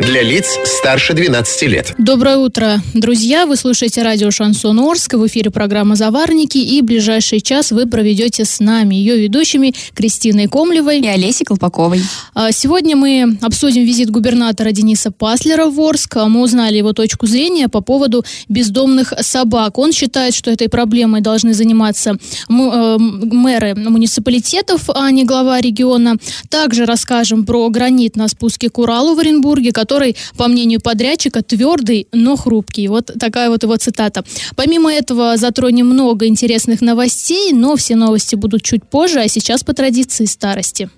Для лиц старше 12 лет. Доброе утро, друзья! Вы слушаете радио «Шансон Орск». В эфире программа «Заварники». И ближайший час вы проведете с нами, ее ведущими Кристиной Комлевой и Олесей Колпаковой. А, сегодня мы обсудим визит губернатора Дениса Паслера в Орск. Мы узнали его точку зрения по поводу бездомных собак. Он считает, что этой проблемой должны заниматься э, мэры муниципалитетов, а не глава региона. Также расскажем про гранит на спуске к Уралу в Оренбурге, который, по мнению подрядчика, твердый, но хрупкий. Вот такая вот его цитата. Помимо этого затронем много интересных новостей, но все новости будут чуть позже, а сейчас по традиции старости.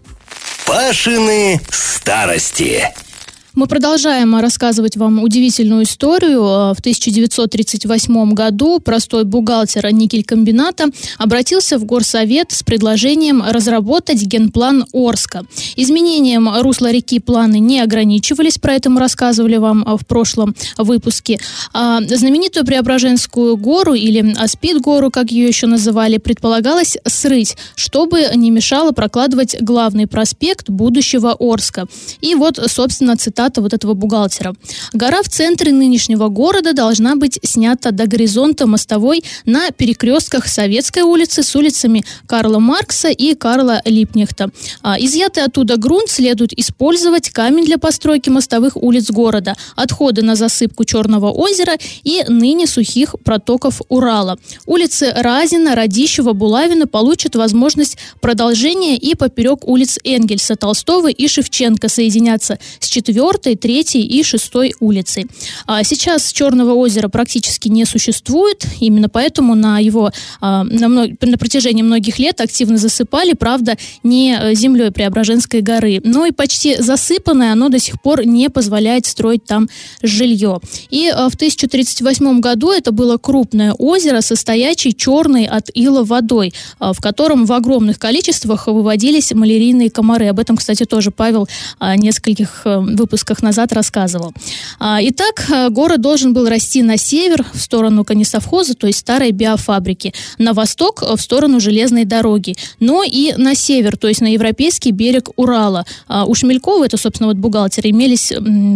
Пашины старости. Мы продолжаем рассказывать вам удивительную историю. В 1938 году простой бухгалтер никелькомбината обратился в горсовет с предложением разработать генплан Орска. Изменением русла реки планы не ограничивались, про это мы рассказывали вам в прошлом выпуске. А знаменитую Преображенскую гору или Аспид-гору, как ее еще называли, предполагалось срыть, чтобы не мешало прокладывать главный проспект будущего Орска. И вот, собственно, цитата цитата вот этого бухгалтера. Гора в центре нынешнего города должна быть снята до горизонта мостовой на перекрестках Советской улицы с улицами Карла Маркса и Карла Липнехта. А, изъятый оттуда грунт следует использовать камень для постройки мостовых улиц города, отходы на засыпку Черного озера и ныне сухих протоков Урала. Улицы Разина, Радищева, Булавина получат возможность продолжения и поперек улиц Энгельса, Толстого и Шевченко соединяться с 4 4, 3 и 6 улицы. А сейчас Черного озера практически не существует, именно поэтому на его а, на, на протяжении многих лет активно засыпали, правда, не э, землей Преображенской горы, но и почти засыпанное оно до сих пор не позволяет строить там жилье. И а, в 1038 году это было крупное озеро со стоячей черной от ила водой, а, в котором в огромных количествах выводились малярийные комары. Об этом, кстати, тоже Павел нескольких э, выпусков выпусках назад рассказывал. А, итак, э, город должен был расти на север, в сторону конесовхоза, то есть старой биофабрики, на восток, э, в сторону железной дороги, но и на север, то есть на европейский берег Урала. А, у Шмелькова, это, собственно, вот бухгалтер, имелись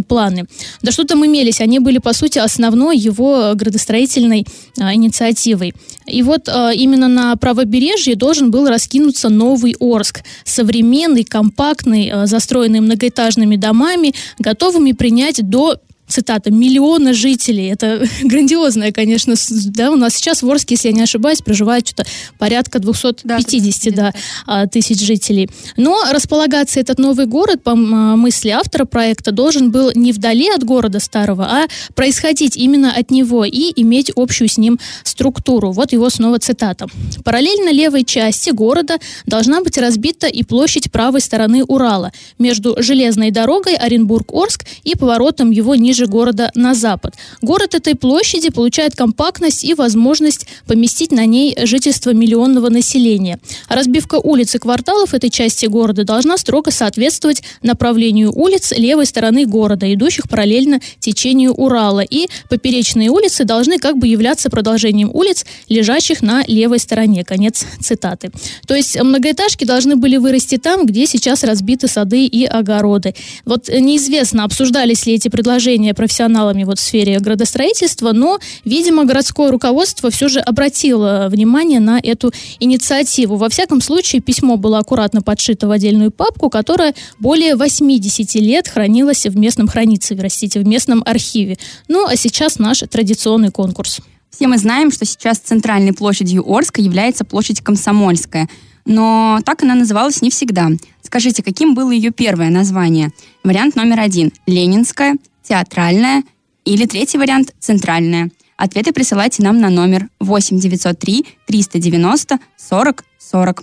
планы. Да что там имелись, они были, по сути, основной его градостроительной а, инициативой. И вот именно на правобережье должен был раскинуться новый Орск, современный, компактный, застроенный многоэтажными домами, готовыми принять до цитата, миллиона жителей. Это грандиозное, конечно, да, у нас сейчас в Орске, если я не ошибаюсь, проживает что-то порядка 250 да, да, тысяч жителей. Но располагаться этот новый город, по мысли автора проекта, должен был не вдали от города старого, а происходить именно от него и иметь общую с ним структуру. Вот его снова цитата. Параллельно левой части города должна быть разбита и площадь правой стороны Урала между железной дорогой Оренбург-Орск и поворотом его ниже ниже города на запад. Город этой площади получает компактность и возможность поместить на ней жительство миллионного населения. разбивка улиц и кварталов этой части города должна строго соответствовать направлению улиц левой стороны города, идущих параллельно течению Урала. И поперечные улицы должны как бы являться продолжением улиц, лежащих на левой стороне. Конец цитаты. То есть многоэтажки должны были вырасти там, где сейчас разбиты сады и огороды. Вот неизвестно, обсуждались ли эти предложения обучения профессионалами вот в сфере градостроительства, но, видимо, городское руководство все же обратило внимание на эту инициативу. Во всяком случае, письмо было аккуратно подшито в отдельную папку, которая более 80 лет хранилась в местном хранится, простите, в местном архиве. Ну, а сейчас наш традиционный конкурс. Все мы знаем, что сейчас центральной площадью Орска является площадь Комсомольская. Но так она называлась не всегда. Скажите, каким было ее первое название? Вариант номер один – Ленинская, театральная или третий вариант – центральная. Ответы присылайте нам на номер 8 903 390 40 40.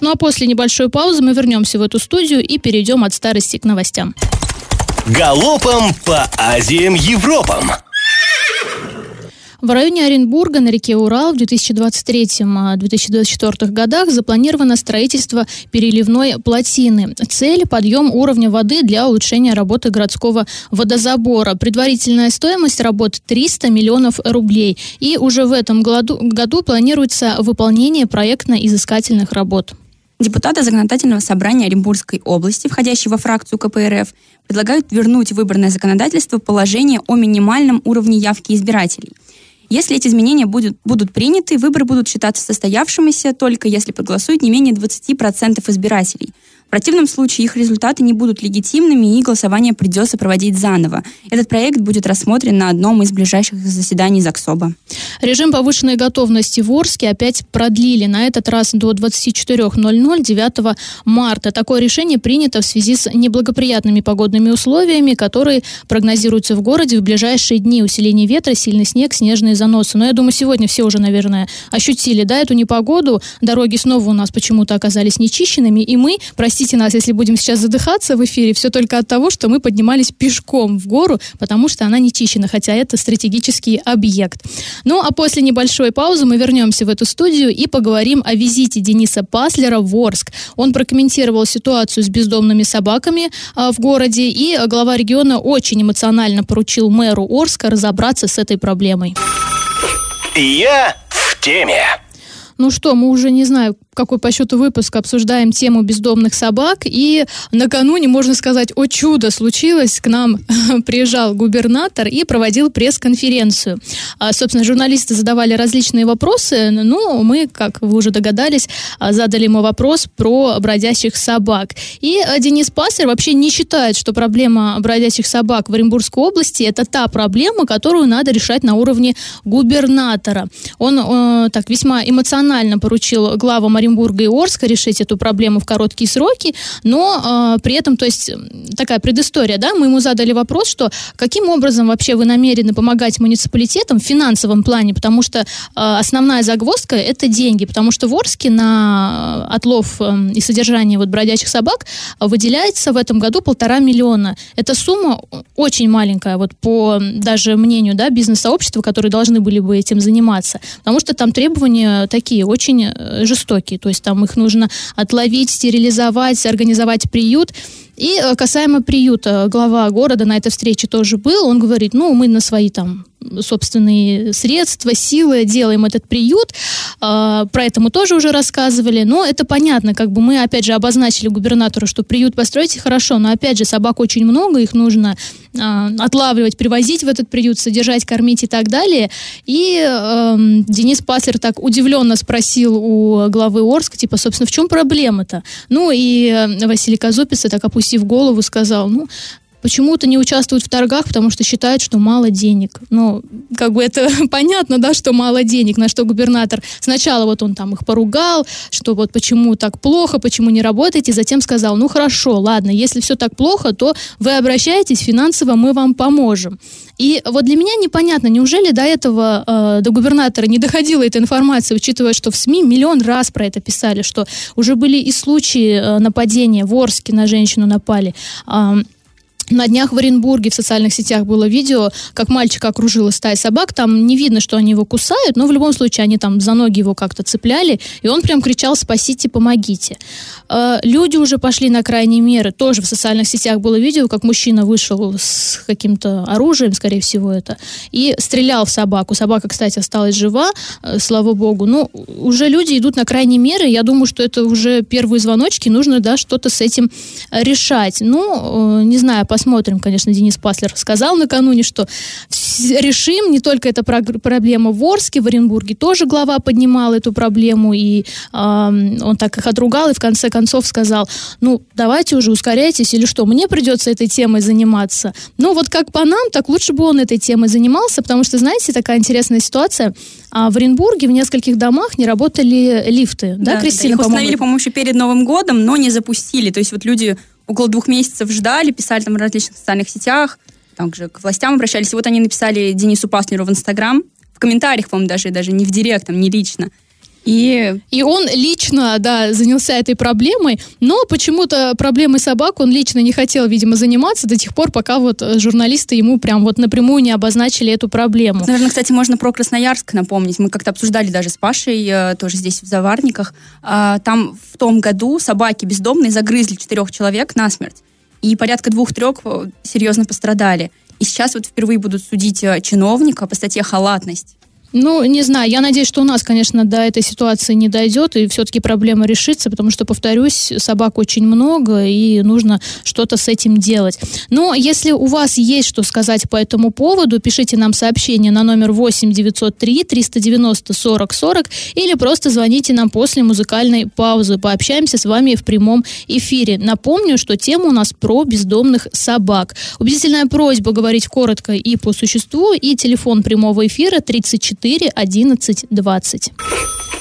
Ну а после небольшой паузы мы вернемся в эту студию и перейдем от старости к новостям. Галопом по Азиям Европам! В районе Оренбурга на реке Урал в 2023-2024 годах запланировано строительство переливной плотины. Цель – подъем уровня воды для улучшения работы городского водозабора. Предварительная стоимость работ 300 миллионов рублей. И уже в этом году, году планируется выполнение проектно-изыскательных работ. Депутаты Законодательного собрания Оренбургской области, входящие во фракцию КПРФ, предлагают вернуть в выборное законодательство положение о минимальном уровне явки избирателей – если эти изменения будут, будут приняты, выборы будут считаться состоявшимися только если проголосует не менее 20% избирателей – противном случае их результаты не будут легитимными и голосование придется проводить заново. Этот проект будет рассмотрен на одном из ближайших заседаний ЗАГСОБа. Режим повышенной готовности в Орске опять продлили, на этот раз до 24.00 9 марта. Такое решение принято в связи с неблагоприятными погодными условиями, которые прогнозируются в городе в ближайшие дни. Усиление ветра, сильный снег, снежные заносы. Но я думаю, сегодня все уже, наверное, ощутили, да, эту непогоду. Дороги снова у нас почему-то оказались нечищенными, и мы, простите, простите нас, если будем сейчас задыхаться в эфире, все только от того, что мы поднимались пешком в гору, потому что она не чищена, хотя это стратегический объект. Ну, а после небольшой паузы мы вернемся в эту студию и поговорим о визите Дениса Паслера в Орск. Он прокомментировал ситуацию с бездомными собаками а, в городе, и глава региона очень эмоционально поручил мэру Орска разобраться с этой проблемой. Я в теме. Ну что, мы уже не знаю, какой по счету выпуск обсуждаем тему бездомных собак. И накануне, можно сказать, о чудо случилось. К нам приезжал губернатор и проводил пресс-конференцию. А, собственно, журналисты задавали различные вопросы. Ну, мы, как вы уже догадались, а, задали ему вопрос про бродящих собак. И а, Денис Пассер вообще не считает, что проблема бродящих собак в Оренбургской области это та проблема, которую надо решать на уровне губернатора. Он э, так весьма эмоционально поручил главам Оренбурга и Орска решить эту проблему в короткие сроки, но э, при этом, то есть такая предыстория, да, мы ему задали вопрос, что каким образом вообще вы намерены помогать муниципалитетам в финансовом плане, потому что э, основная загвоздка это деньги, потому что в Орске на отлов э, и содержание вот бродячих собак выделяется в этом году полтора миллиона. Эта сумма очень маленькая, вот по даже мнению, да, бизнес-сообщества, которые должны были бы этим заниматься, потому что там требования такие очень э, жестокие то есть там их нужно отловить, стерилизовать, организовать приют. И э, касаемо приюта, глава города на этой встрече тоже был, он говорит, ну, мы на свои там собственные средства, силы делаем этот приют. А, про это мы тоже уже рассказывали. Но это понятно, как бы мы опять же обозначили губернатору, что приют построите хорошо, но опять же собак очень много, их нужно а, отлавливать, привозить в этот приют, содержать, кормить и так далее. И э, Денис Паслер так удивленно спросил у главы Орска, типа, собственно, в чем проблема-то? Ну и э, Василий Казупиц, так опустив голову, сказал, ну, почему-то не участвуют в торгах, потому что считают, что мало денег. Ну, как бы это понятно, да, что мало денег, на что губернатор сначала вот он там их поругал, что вот почему так плохо, почему не работаете, затем сказал, ну хорошо, ладно, если все так плохо, то вы обращаетесь финансово, мы вам поможем. И вот для меня непонятно, неужели до этого, э, до губернатора не доходила эта информация, учитывая, что в СМИ миллион раз про это писали, что уже были и случаи э, нападения в Орске на женщину напали. Э, на днях в Оренбурге в социальных сетях было видео, как мальчика окружила стая собак. Там не видно, что они его кусают, но в любом случае они там за ноги его как-то цепляли, и он прям кричал «спасите, помогите». Э, люди уже пошли на крайние меры. Тоже в социальных сетях было видео, как мужчина вышел с каким-то оружием, скорее всего это, и стрелял в собаку. Собака, кстати, осталась жива, э, слава богу. Ну, уже люди идут на крайние меры. Я думаю, что это уже первые звоночки, нужно, да, что-то с этим решать. Ну, э, не знаю, посмотрим, конечно, Денис Паслер сказал накануне, что решим, не только эта проблема в Орске, в Оренбурге тоже глава поднимал эту проблему, и э, он так их отругал, и в конце концов сказал, ну, давайте уже ускоряйтесь, или что, мне придется этой темой заниматься. Ну, вот как по нам, так лучше бы он этой темой занимался, потому что, знаете, такая интересная ситуация, а в Оренбурге в нескольких домах не работали лифты, да, да Кристина, да, их установили, по-моему, еще перед Новым годом, но не запустили, то есть вот люди около двух месяцев ждали, писали там в различных социальных сетях, также к властям обращались. И вот они написали Денису Паснеру в Инстаграм, в комментариях, по-моему, даже, даже не в директом, не лично. И... и он лично да, занялся этой проблемой, но почему-то проблемой собак он лично не хотел, видимо, заниматься до тех пор, пока вот журналисты ему прям вот напрямую не обозначили эту проблему. Наверное, кстати, можно про Красноярск напомнить. Мы как-то обсуждали даже с Пашей, э, тоже здесь в Заварниках. А, там в том году собаки бездомные загрызли четырех человек насмерть. И порядка двух-трех э, серьезно пострадали. И сейчас вот впервые будут судить э, чиновника по статье «Халатность». Ну, не знаю, я надеюсь, что у нас, конечно, до этой ситуации не дойдет, и все-таки проблема решится, потому что, повторюсь, собак очень много, и нужно что-то с этим делать. Но если у вас есть что сказать по этому поводу, пишите нам сообщение на номер 8 903 390 40 40 или просто звоните нам после музыкальной паузы. Пообщаемся с вами в прямом эфире. Напомню, что тема у нас про бездомных собак. Убедительная просьба говорить коротко и по существу, и телефон прямого эфира 34 4 11 20.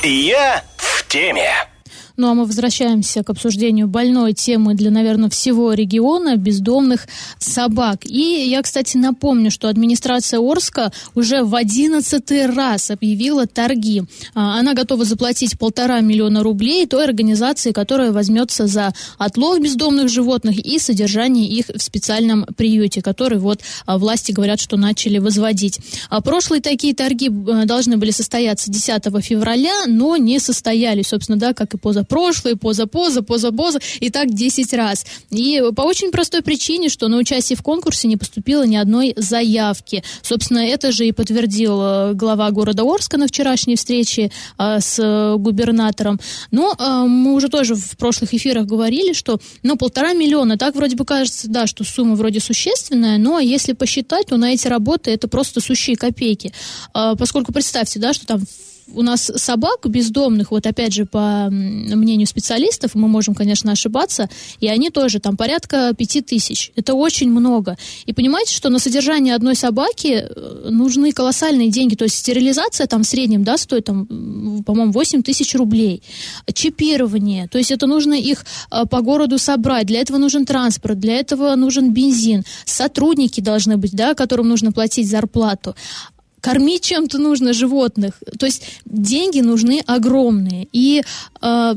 Я в теме. Ну а мы возвращаемся к обсуждению больной темы для, наверное, всего региона бездомных собак. И я, кстати, напомню, что администрация Орска уже в одиннадцатый раз объявила торги. А, она готова заплатить полтора миллиона рублей той организации, которая возьмется за отлов бездомных животных и содержание их в специальном приюте, который вот а, власти говорят, что начали возводить. А прошлые такие торги э, должны были состояться 10 февраля, но не состоялись, собственно, да, как и поза позапрошлый, поза-поза, поза-поза, и так 10 раз. И по очень простой причине, что на участие в конкурсе не поступило ни одной заявки. Собственно, это же и подтвердил э, глава города Орска на вчерашней встрече а, с губернатором. Но а, мы уже тоже в прошлых эфирах говорили, что ну, полтора миллиона, так вроде бы кажется, да, что сумма вроде существенная, но если посчитать, то на эти работы это просто сущие копейки. А, поскольку представьте, да, что там у нас собак бездомных, вот опять же, по мнению специалистов, мы можем, конечно, ошибаться, и они тоже там порядка пяти тысяч. Это очень много. И понимаете, что на содержание одной собаки э, нужны колоссальные деньги. То есть стерилизация там в среднем, да, стоит там, по-моему, 8 тысяч рублей. Чипирование, то есть это нужно их э, по городу собрать. Для этого нужен транспорт, для этого нужен бензин. Сотрудники должны быть, да, которым нужно платить зарплату кормить чем-то нужно животных. То есть деньги нужны огромные. И э,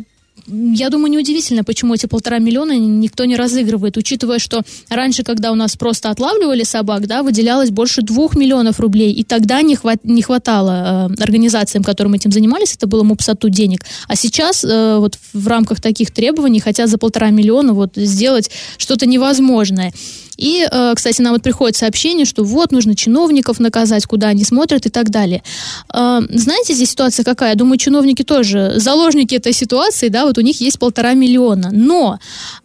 я думаю, неудивительно, почему эти полтора миллиона никто не разыгрывает, учитывая, что раньше, когда у нас просто отлавливали собак, да, выделялось больше двух миллионов рублей, и тогда не, хват, не хватало э, организациям, которым этим занимались, это было МУПСАТУ денег. А сейчас э, вот в рамках таких требований хотят за полтора миллиона вот сделать что-то невозможное. И, э, кстати, нам вот приходит сообщение, что вот, нужно чиновников наказать, куда они смотрят и так далее. Э, знаете, здесь ситуация какая? Я думаю, чиновники тоже заложники этой ситуации, да, вот у них есть полтора миллиона. Но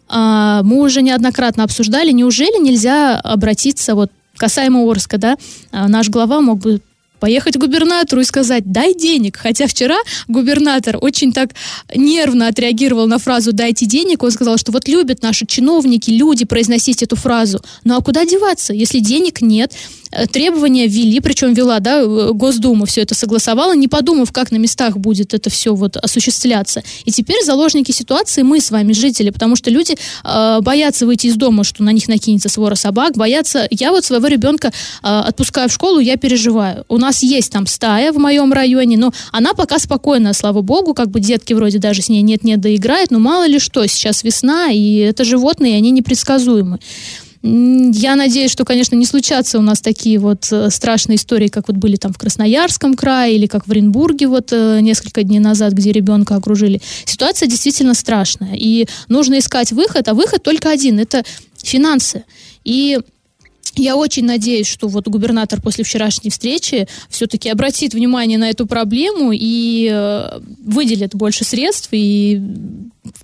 э, мы уже неоднократно обсуждали, неужели нельзя обратиться вот касаемо Орска, да, наш глава мог бы поехать к губернатору и сказать «дай денег». Хотя вчера губернатор очень так нервно отреагировал на фразу «дайте денег». Он сказал, что вот любят наши чиновники, люди произносить эту фразу. Ну а куда деваться, если денег нет? Э, требования ввели, причем вела, да, э, Госдума все это согласовала, не подумав, как на местах будет это все вот осуществляться. И теперь заложники ситуации мы с вами, жители, потому что люди э, боятся выйти из дома, что на них накинется свора собак, боятся... Я вот своего ребенка э, отпускаю в школу, я переживаю. У нас есть там стая в моем районе, но она пока спокойная, слава богу, как бы детки вроде даже с ней нет-нет доиграют, но мало ли что, сейчас весна, и это животные, и они непредсказуемы. Я надеюсь, что, конечно, не случатся у нас такие вот э, страшные истории, как вот были там в Красноярском крае или как в Оренбурге вот э, несколько дней назад, где ребенка окружили. Ситуация действительно страшная, и нужно искать выход, а выход только один – это финансы. И я очень надеюсь, что вот губернатор после вчерашней встречи все-таки обратит внимание на эту проблему и э, выделит больше средств и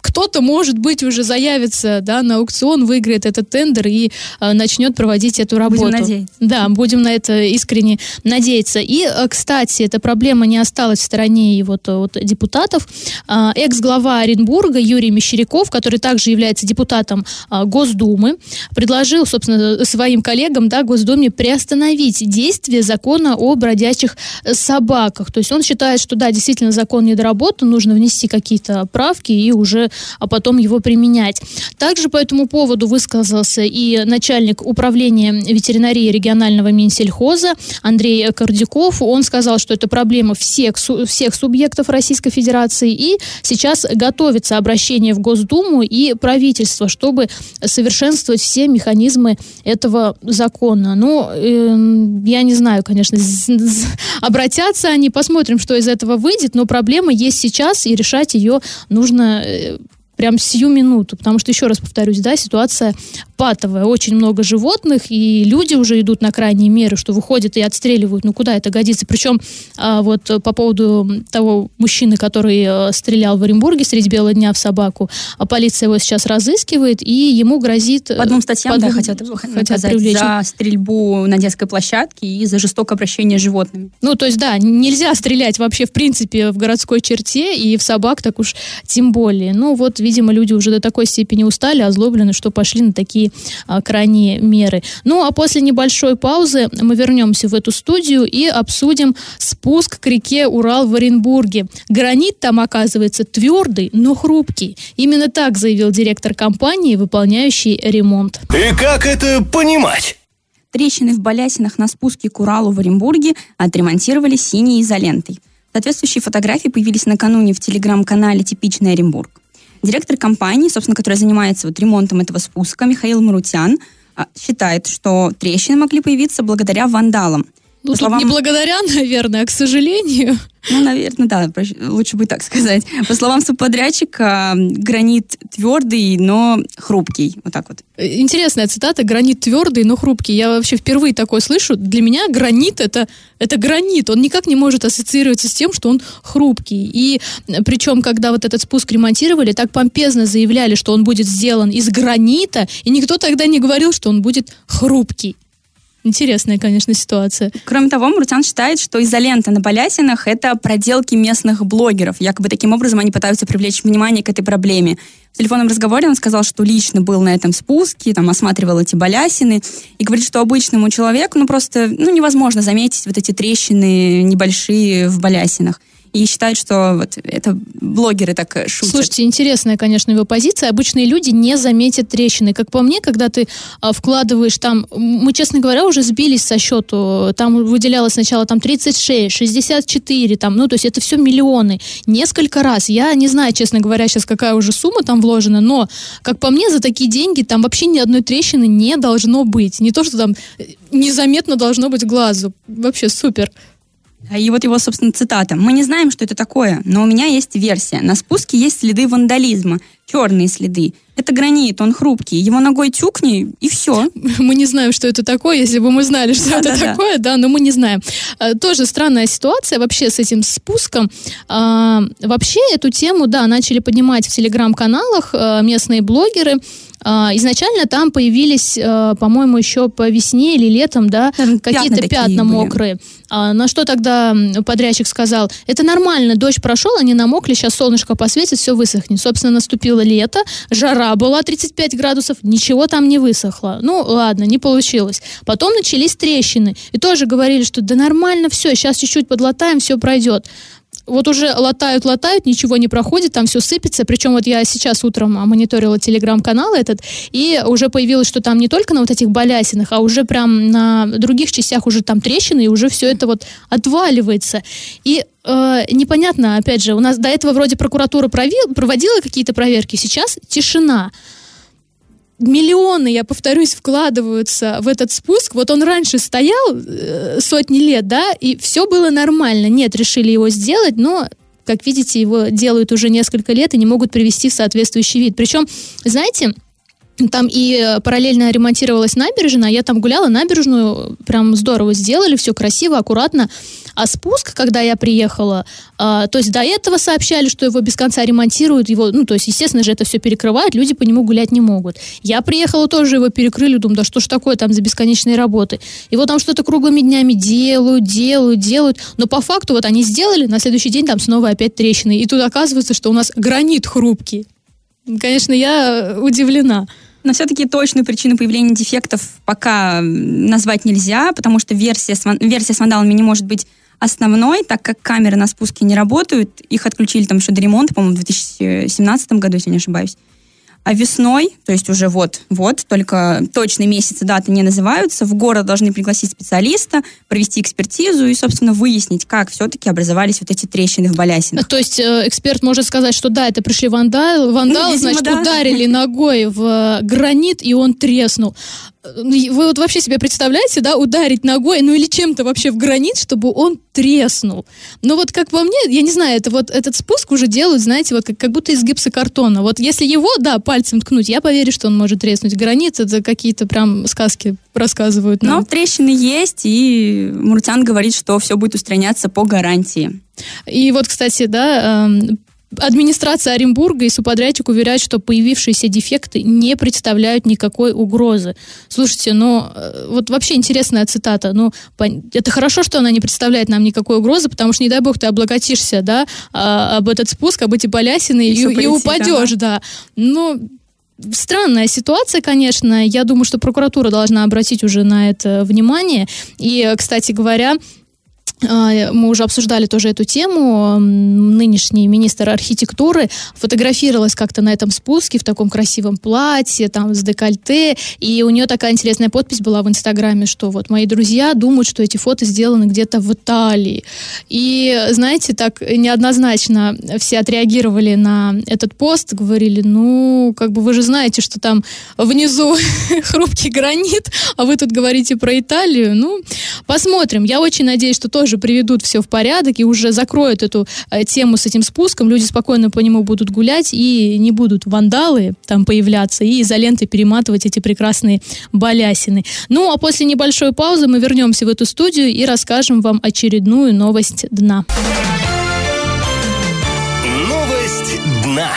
кто-то, может быть, уже заявится да, на аукцион, выиграет этот тендер и э, начнет проводить эту работу. Будем надеяться. Да, будем на это искренне надеяться. И, э, кстати, эта проблема не осталась в стороне и вот от депутатов. Э, экс-глава Оренбурга Юрий Мещеряков, который также является депутатом э, Госдумы, предложил, собственно, своим коллегам да, Госдуме приостановить действие закона о бродячих собаках. То есть он считает, что да, действительно закон недоработан, нужно внести какие-то правки и уже уже а потом его применять. Также по этому поводу высказался и начальник управления ветеринарии регионального Минсельхоза Андрей Кордюков. Он сказал, что это проблема всех, всех субъектов Российской Федерации, и сейчас готовится обращение в Госдуму и правительство, чтобы совершенствовать все механизмы этого закона. Ну, э, я не знаю, конечно, обратятся они, посмотрим, что из этого выйдет, но проблема есть сейчас, и решать ее нужно э, прям сию минуту, потому что, еще раз повторюсь, да, ситуация патовая, очень много животных, и люди уже идут на крайние меры, что выходят и отстреливают, ну куда это годится? Причем а, вот по поводу того мужчины, который а, стрелял в Оренбурге среди бела дня в собаку, а полиция его сейчас разыскивает, и ему грозит... По двум статьям, по двум, да, хотят, хотят привлечь. За стрельбу на детской площадке и за жестокое обращение с животными. Ну, то есть, да, нельзя стрелять вообще, в принципе, в городской черте, и в собак так уж тем более. Ну, вот, видимо, люди уже до такой степени устали, озлоблены, что пошли на такие а, крайние меры. Ну, а после небольшой паузы мы вернемся в эту студию и обсудим спуск к реке Урал в Оренбурге. Гранит там оказывается твердый, но хрупкий. Именно так заявил директор компании, выполняющий ремонт. И как это понимать? Трещины в балясинах на спуске к Уралу в Оренбурге отремонтировали синей изолентой. Соответствующие фотографии появились накануне в телеграм-канале «Типичный Оренбург». Директор компании, собственно, которая занимается вот ремонтом этого спуска, Михаил Марутян, а, считает, что трещины могли появиться благодаря вандалам. Ну, словам... не благодаря, наверное, а к сожалению. Ну, наверное, да, лучше бы так сказать. По словам субподрядчика, гранит твердый, но хрупкий. Вот так вот. Интересная цитата. Гранит твердый, но хрупкий. Я вообще впервые такое слышу. Для меня гранит это, это гранит. Он никак не может ассоциироваться с тем, что он хрупкий. И причем, когда вот этот спуск ремонтировали, так помпезно заявляли, что он будет сделан из гранита, и никто тогда не говорил, что он будет хрупкий. Интересная, конечно, ситуация. Кроме того, Муртян считает, что изолента на балясинах — это проделки местных блогеров. Якобы таким образом они пытаются привлечь внимание к этой проблеме. В телефонном разговоре он сказал, что лично был на этом спуске, там осматривал эти балясины, и говорит, что обычному человеку ну, просто ну, невозможно заметить вот эти трещины небольшие в балясинах и считает, что вот это блогеры так шутят. Слушайте, интересная, конечно, его позиция. Обычные люди не заметят трещины. Как по мне, когда ты а, вкладываешь там, мы, честно говоря, уже сбились со счету. Там выделялось сначала там 36, 64, там, ну, то есть это все миллионы. Несколько раз. Я не знаю, честно говоря, сейчас какая уже сумма там вложена, но, как по мне, за такие деньги там вообще ни одной трещины не должно быть. Не то, что там незаметно должно быть глазу. Вообще супер. И вот его, собственно, цитата. «Мы не знаем, что это такое, но у меня есть версия. На спуске есть следы вандализма, черные следы. Это гранит, он хрупкий. Его ногой тюкни, и все. Мы не знаем, что это такое, если бы мы знали, что да, это да, такое, да. да, но мы не знаем. А, тоже странная ситуация вообще с этим спуском. А, вообще эту тему, да, начали поднимать в телеграм-каналах а, местные блогеры. А, изначально там появились, а, по-моему, еще по весне или летом, да, какие-то пятна, пятна мокрые. А, на что тогда подрядчик сказал, это нормально, дождь прошел, они намокли, сейчас солнышко посветит, все высохнет. Собственно, наступило лето, жара была 35 градусов, ничего там не высохло. Ну, ладно, не получилось. Потом начались трещины. И тоже говорили, что да нормально все, сейчас чуть-чуть подлатаем, все пройдет вот уже латают, латают, ничего не проходит, там все сыпется. Причем вот я сейчас утром мониторила телеграм-канал этот, и уже появилось, что там не только на вот этих балясинах, а уже прям на других частях уже там трещины, и уже все это вот отваливается. И э, непонятно, опять же, у нас до этого вроде прокуратура провел, проводила какие-то проверки, сейчас тишина миллионы, я повторюсь, вкладываются в этот спуск. Вот он раньше стоял э, сотни лет, да, и все было нормально. Нет, решили его сделать, но как видите, его делают уже несколько лет и не могут привести в соответствующий вид. Причем, знаете, там и э, параллельно ремонтировалась набережная, я там гуляла, набережную прям здорово сделали, все красиво, аккуратно. А спуск, когда я приехала, э, то есть до этого сообщали, что его без конца ремонтируют, его, ну, то есть, естественно же, это все перекрывают, люди по нему гулять не могут. Я приехала, тоже его перекрыли, думаю, да что ж такое там за бесконечные работы. Вот там что-то круглыми днями делают, делают, делают, но по факту вот они сделали, на следующий день там снова опять трещины. И тут оказывается, что у нас гранит хрупкий. Конечно, я удивлена. Но все-таки точную причину появления дефектов пока назвать нельзя, потому что версия с, версия с вандалами не может быть Основной, так как камеры на спуске не работают, их отключили там еще до ремонта, по-моему, в 2017 году, если не ошибаюсь. А весной, то есть уже вот, вот, только точные месяцы, даты не называются, в город должны пригласить специалиста, провести экспертизу и, собственно, выяснить, как все-таки образовались вот эти трещины в балясинах. То есть э, эксперт может сказать, что да, это пришли вандалы, вандалы, ну, значит, да. ударили ногой в гранит, и он треснул. Ну, вы вот вообще себе представляете, да, ударить ногой, ну или чем-то вообще в гранит, чтобы он треснул. Но вот как по мне, я не знаю, это вот этот спуск уже делают, знаете, вот как, как будто из гипсокартона. Вот если его, да, пальцем ткнуть, я поверю, что он может треснуть. Гранит это какие-то прям сказки рассказывают нам. Но трещины есть, и Муртян говорит, что все будет устраняться по гарантии. И вот, кстати, да, эм, Администрация Оренбурга и субподрядчик уверяют, что появившиеся дефекты не представляют никакой угрозы. Слушайте, ну, э, вот вообще интересная цитата. Ну, это хорошо, что она не представляет нам никакой угрозы, потому что, не дай бог, ты облаготишься, да, а, об этот спуск, об эти балясины и, и, и упадешь, да. да. Ну, Странная ситуация, конечно. Я думаю, что прокуратура должна обратить уже на это внимание. И, кстати говоря, мы уже обсуждали тоже эту тему. Нынешний министр архитектуры фотографировалась как-то на этом спуске в таком красивом платье, там с декольте, и у нее такая интересная подпись была в Инстаграме, что вот мои друзья думают, что эти фото сделаны где-то в Италии. И, знаете, так неоднозначно все отреагировали на этот пост, говорили, ну, как бы вы же знаете, что там внизу хрупкий гранит, а вы тут говорите про Италию. Ну, посмотрим. Я очень надеюсь, что тоже приведут все в порядок и уже закроют эту э, тему с этим спуском, люди спокойно по нему будут гулять и не будут вандалы там появляться и изолентой перематывать эти прекрасные балясины. Ну, а после небольшой паузы мы вернемся в эту студию и расскажем вам очередную новость дна. Новость дна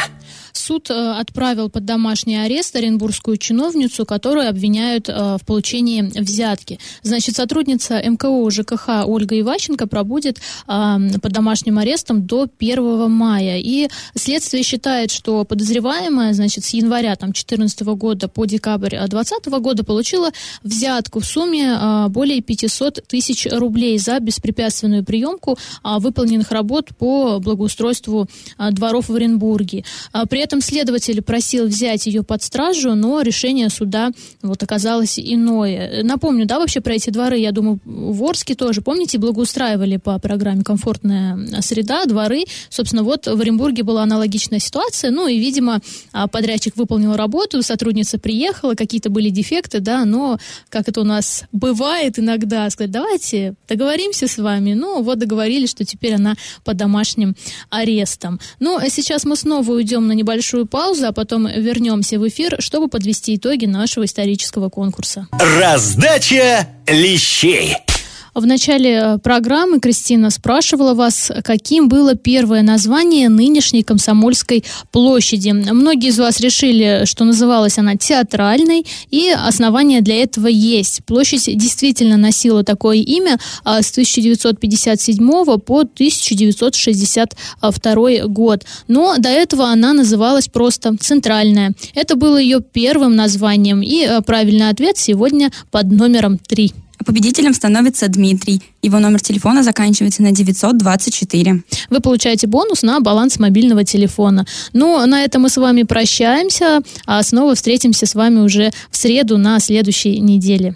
суд э, отправил под домашний арест оренбургскую чиновницу, которую обвиняют э, в получении взятки. Значит, сотрудница МКО ЖКХ Ольга Иваченко пробудет под домашним арестом до 1 мая. И следствие считает, что подозреваемая, значит, с января 2014 года по декабрь 2020 года получила взятку в сумме более 500 тысяч рублей за беспрепятственную приемку выполненных работ по благоустройству дворов в Оренбурге. При этом следователь просил взять ее под стражу, но решение суда вот оказалось иное. Напомню, да, вообще про эти дворы, я думаю, в Орске тоже, помните, благоустраивали по программе «Комфортная среда» дворы. Собственно, вот в Оренбурге была аналогичная ситуация, ну и, видимо, а, подрядчик выполнил работу, сотрудница приехала, какие-то были дефекты, да, но, как это у нас бывает иногда, сказать, давайте договоримся с вами. Ну, вот договорились, что теперь она под домашним арестом. Ну, а сейчас мы снова уйдем на небольшой небольшую паузу, а потом вернемся в эфир, чтобы подвести итоги нашего исторического конкурса. Раздача лещей. В начале э, программы Кристина спрашивала вас, каким было первое название нынешней Комсомольской площади. Многие из вас решили, что называлась она театральной, и основания для этого есть. Площадь действительно носила такое имя а, с 1957 по 1962 год. Но до этого она называлась просто «Центральная». Это было ее первым названием, и э, правильный ответ сегодня под номером 3. Победителем становится Дмитрий. Его номер телефона заканчивается на 924. Вы получаете бонус на баланс мобильного телефона. Ну, на этом мы с вами прощаемся, а снова встретимся с вами уже в среду на следующей неделе.